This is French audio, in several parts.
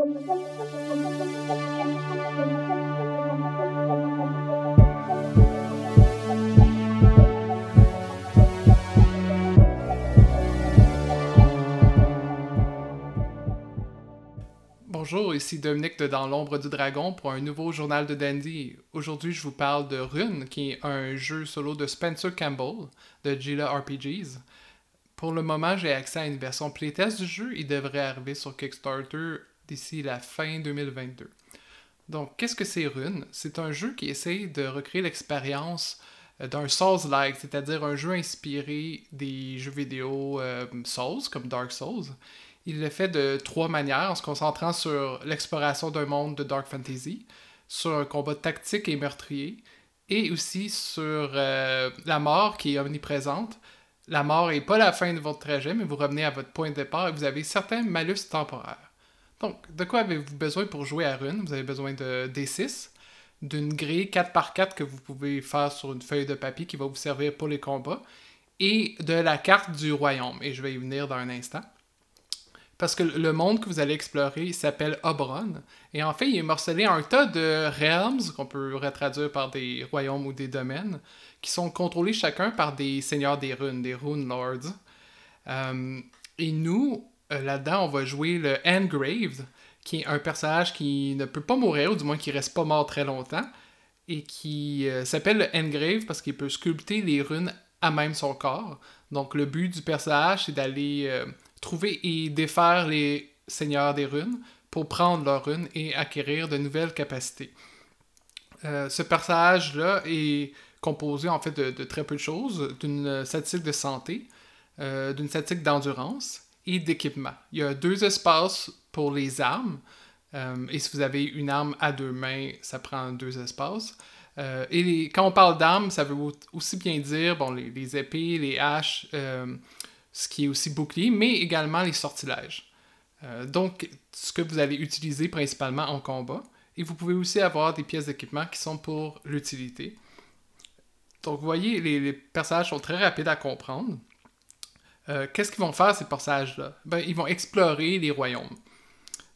Bonjour, ici Dominique de Dans l'ombre du dragon pour un nouveau journal de Dandy. Aujourd'hui, je vous parle de Rune, qui est un jeu solo de Spencer Campbell de Gila RPGs. Pour le moment, j'ai accès à une version playtest du jeu. Il devrait arriver sur Kickstarter d'ici la fin 2022. Donc, qu'est-ce que c'est Rune? C'est un jeu qui essaye de recréer l'expérience euh, d'un Souls-like, c'est-à-dire un jeu inspiré des jeux vidéo euh, Souls, comme Dark Souls. Il le fait de trois manières, en se concentrant sur l'exploration d'un monde de Dark Fantasy, sur un combat tactique et meurtrier, et aussi sur euh, la mort qui est omniprésente. La mort n'est pas la fin de votre trajet, mais vous revenez à votre point de départ et vous avez certains malus temporaires. Donc, de quoi avez-vous besoin pour jouer à Rune? Vous avez besoin de D6, d'une grille 4x4 que vous pouvez faire sur une feuille de papier qui va vous servir pour les combats, et de la carte du royaume. Et je vais y venir dans un instant. Parce que le monde que vous allez explorer s'appelle Obron. Et en fait, il est morcelé en un tas de realms, qu'on peut retraduire par des royaumes ou des domaines, qui sont contrôlés chacun par des seigneurs des runes, des rune lords. Euh, et nous, euh, là-dedans, on va jouer le Engraved, qui est un personnage qui ne peut pas mourir, ou du moins qui reste pas mort très longtemps, et qui euh, s'appelle le Engrave parce qu'il peut sculpter les runes à même son corps. Donc le but du personnage, c'est d'aller trouver et défaire les seigneurs des runes pour prendre leurs runes et acquérir de nouvelles capacités. Euh, ce personnage-là est composé en fait de, très peu de choses, d'une statistique de santé, euh, d'une statistique d'endurance et d'équipement. Il y a deux espaces pour les armes, euh, et si vous avez une arme à deux mains, ça prend deux espaces. et quand on parle d'armes, ça veut aussi bien dire bon, les, épées, les haches, ce qui est aussi bouclier, mais également les sortilèges. Euh, donc, ce que vous allez utiliser principalement en combat. Et vous pouvez aussi avoir des pièces d'équipement qui sont pour l'utilité. Donc, vous voyez, les, personnages sont très rapides à comprendre. Euh, qu'est-ce qu'ils vont faire, ces personnages-là? Ben, Ils vont explorer les royaumes.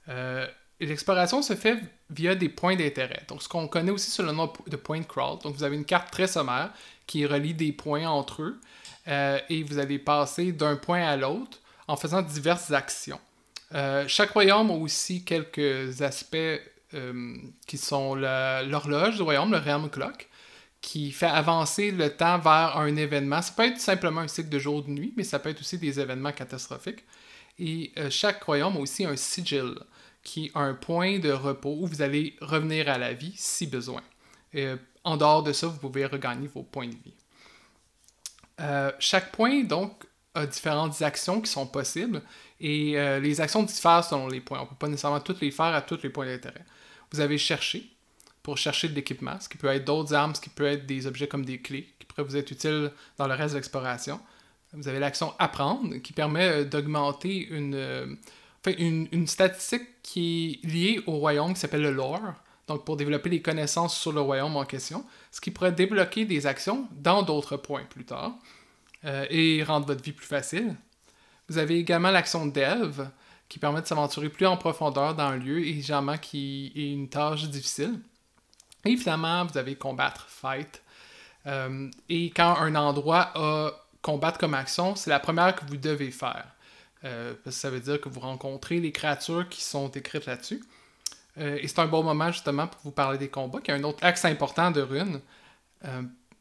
Euh, l'exploration se fait via des points d'intérêt. Donc, ce qu'on connaît aussi sous le nom de point crawl. Donc, vous avez une carte très sommaire qui relie des points entre eux. Euh, et vous allez passer d'un point à l'autre en faisant diverses actions. Chaque royaume a aussi quelques aspects qui sont l'horloge du royaume, le realm clock, qui fait avancer le temps vers un événement. Ça peut être simplement un cycle de jour ou de nuit, mais ça peut être aussi des événements catastrophiques. Et chaque royaume a aussi un sigil, qui est un point de repos où vous allez revenir à la vie si besoin. en dehors de ça, vous pouvez regagner vos points de vie. Euh, chaque point, donc, a différentes actions qui sont possibles et euh, les actions diffèrent selon les points. On ne peut pas nécessairement toutes les faire à tous les points d'intérêt. Vous avez cherché pour chercher de l'équipement, ce qui peut être d'autres armes, ce qui peut être des objets comme des clés qui pourraient vous être utiles dans le reste de l'exploration. Vous avez l'action apprendre qui permet euh, d'augmenter une, une, une, statistique qui est liée au royaume qui s'appelle le lore. Donc pour développer les connaissances sur le royaume en question, ce qui pourrait débloquer des actions dans d'autres points plus tard euh, et rendre votre vie plus facile. Vous avez également l'action Delve, qui permet de s'aventurer plus en profondeur dans un lieu et généralement qui est une tâche difficile. Et évidemment, vous avez combattre, fight. Euh, et quand un endroit a combattre comme action, c'est la première que vous devez faire. Euh, parce que ça veut dire que vous rencontrez les créatures qui sont écrites là-dessus. Euh, et c'est un bon moment justement pour vous parler des combats, qui est un autre axe important de Rune.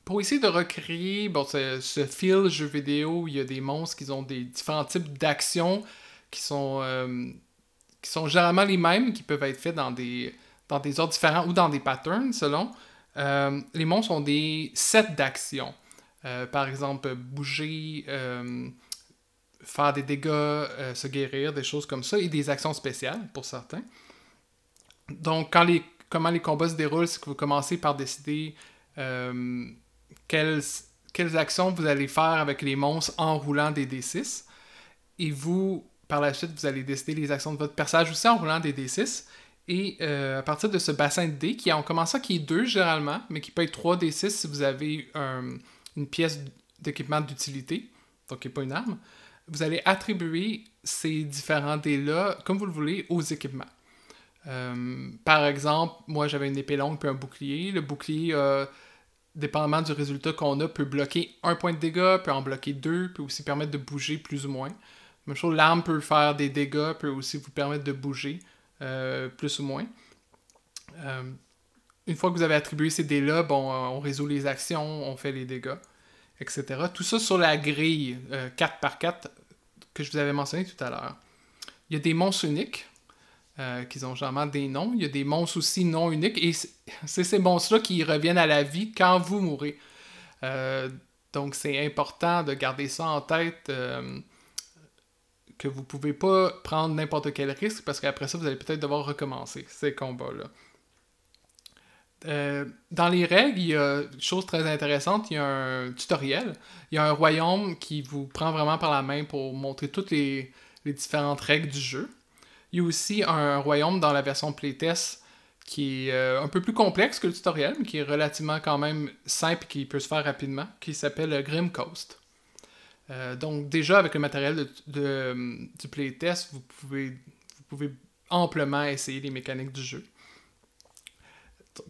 Pour essayer de recréer bon, ce, fil jeu vidéo il y a des monstres qui ont des différents types d'actions qui sont qui sont généralement les mêmes, qui peuvent être faits dans des, dans des ordres différents ou dans des patterns selon. les monstres ont des sets d'actions. par exemple, bouger, faire des dégâts, se guérir, des choses comme ça, et des actions spéciales pour certains. Donc, quand les, comment les combats se déroulent, c'est que vous commencez par décider euh, quelles, quelles actions vous allez faire avec les monstres en roulant des D6. Et vous, par la suite, vous allez décider les actions de votre personnage aussi en roulant des D6. Et euh, à partir de ce bassin de dés, qui en commençant qui est 2 généralement, mais qui peut être 3 D6 si vous avez une pièce d'équipement d'utilité, donc qui n'est pas une arme, vous allez attribuer ces différents dés-là, comme vous le voulez, aux équipements. Euh, par exemple, moi j'avais une épée longue puis un bouclier. Le bouclier, dépendamment du résultat qu'on a, peut bloquer un point de dégâts, peut en bloquer deux, peut aussi permettre de bouger plus ou moins. Même chose, l'arme peut faire des dégâts, peut aussi vous permettre de bouger plus ou moins. une fois que vous avez attribué ces dés-là, bon, on résout les actions, on fait les dégâts, etc. Tout ça sur la grille 4x4 que je vous avais mentionné tout à l'heure. Il y a des monstres uniques, euh, qui ont généralement des noms. Il y a des monstres aussi non uniques, et c'est ces monstres-là qui reviennent à la vie quand vous mourrez. Euh, donc c'est important de garder ça en tête, euh, que vous pouvez pas prendre n'importe quel risque, parce qu'après ça, vous allez peut-être devoir recommencer ces combats-là. dans les règles, il y a une chose très intéressante, il y a un tutoriel. Il y a un royaume qui vous prend vraiment par la main pour montrer toutes les, les différentes règles du jeu. Il y a aussi un royaume dans la version playtest qui est euh, un peu plus complexe que le tutoriel, mais qui est relativement quand même simple et qui peut se faire rapidement, qui s'appelle Grim Coast. Euh, donc déjà avec le matériel de, du playtest, vous pouvez, vous pouvez amplement essayer les mécaniques du jeu.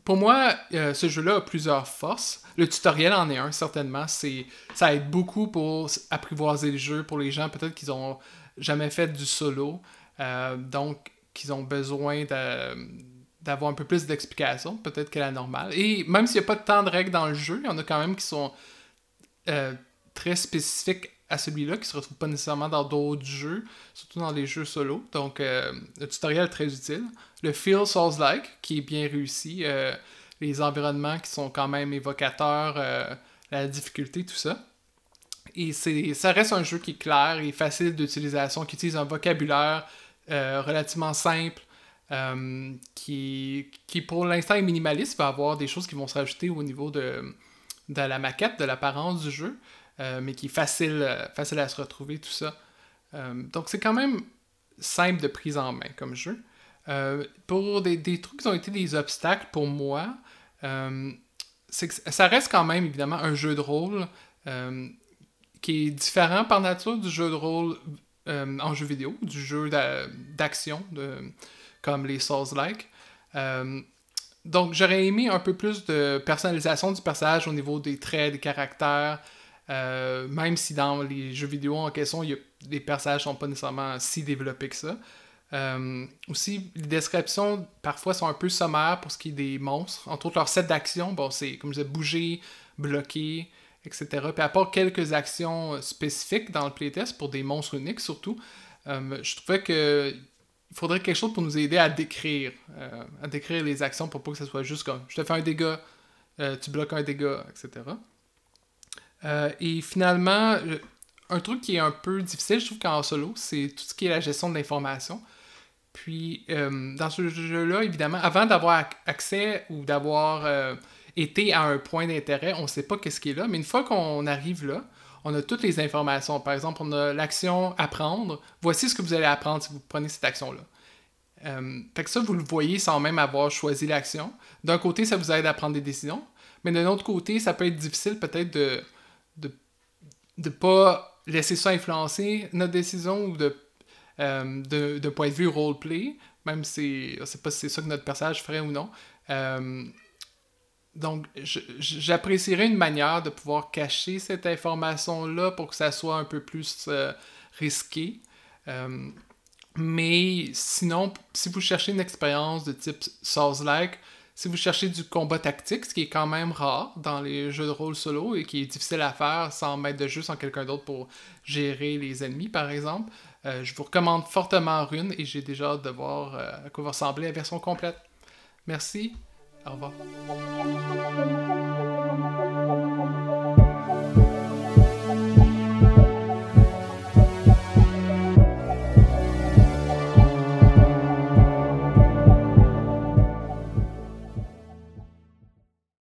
Pour moi, euh, ce jeu-là a plusieurs forces. Le tutoriel en est un, certainement. C'est, ça aide beaucoup pour apprivoiser le jeu, pour les gens peut-être qu'ils ont jamais fait du solo, euh, donc qu'ils ont besoin d'avoir un peu plus d'explications, peut-être que la normale. Et même s'il n'y a pas tant de règles dans le jeu, il y en a quand même qui sont très spécifiques à celui-là, qui se retrouvent pas nécessairement dans d'autres jeux, surtout dans les jeux solo. Donc, euh, le tutoriel est très utile. Le feel Souls-like, qui est bien réussi. les environnements qui sont quand même évocateurs, la difficulté, tout ça. Et ça reste un jeu qui est clair et facile d'utilisation, qui utilise un vocabulaire euh, relativement simple, euh, qui, pour l'instant est minimaliste, va avoir des choses qui vont se rajouter au niveau de la maquette, de l'apparence du jeu, euh, mais qui est facile, facile à se retrouver, tout ça. donc c'est quand même simple de prise en main comme jeu. pour des, des, trucs qui ont été des obstacles pour moi, c'est que ça reste quand même évidemment un jeu de rôle qui est différent par nature du jeu de rôle euh, en jeu vidéo, du jeu d'action, comme les Souls-like. Euh, donc j'aurais aimé un peu plus de personnalisation du personnage au niveau des traits, des caractères, euh, même si dans les jeux vidéo en question, les personnages sont pas nécessairement si développés que ça. aussi, les descriptions parfois sont un peu sommaires pour ce qui est des monstres. Entre autres, leur set d'action, bon, c'est comme je disais, bouger, bloquer, etc. Puis à part quelques actions euh, spécifiques dans le playtest pour des monstres uniques surtout, euh, je trouvais que il faudrait quelque chose pour nous aider à décrire, euh, à décrire les actions pour pas que ce soit juste comme je te fais un dégât, tu bloques un dégât, etc. et finalement, un truc qui est un peu difficile, je trouve qu'en solo, c'est tout ce qui est la gestion de l'information. Puis dans ce jeu-là, évidemment, avant d'avoir accès ou d'avoir été à un point d'intérêt, on ne sait pas qu'est-ce qui est là, mais une fois qu'on arrive là, on a toutes les informations. Par exemple, on a l'action apprendre. Voici ce que vous allez apprendre si vous prenez cette action-là. Euh, fait que ça, vous le voyez sans même avoir choisi l'action. D'un côté, ça vous aide à prendre des décisions, mais d'un autre côté, ça peut être difficile peut-être de de, de pas laisser ça influencer notre décision ou de euh, de, point de vue roleplay, même si sais pas si c'est ça que notre personnage ferait ou non. Euh, donc, j'apprécierais une manière de pouvoir cacher cette information-là pour que ça soit un peu plus euh, risqué. Mais sinon, si vous cherchez une expérience de type Souls-like, si vous cherchez du combat tactique, ce qui est quand même rare dans les jeux de rôle solo et qui est difficile à faire sans mettre de jeu, sans quelqu'un d'autre pour gérer les ennemis, par exemple, euh, je vous recommande fortement Rune et j'ai déjà hâte de voir à quoi va ressembler la version complète. Merci. Au revoir.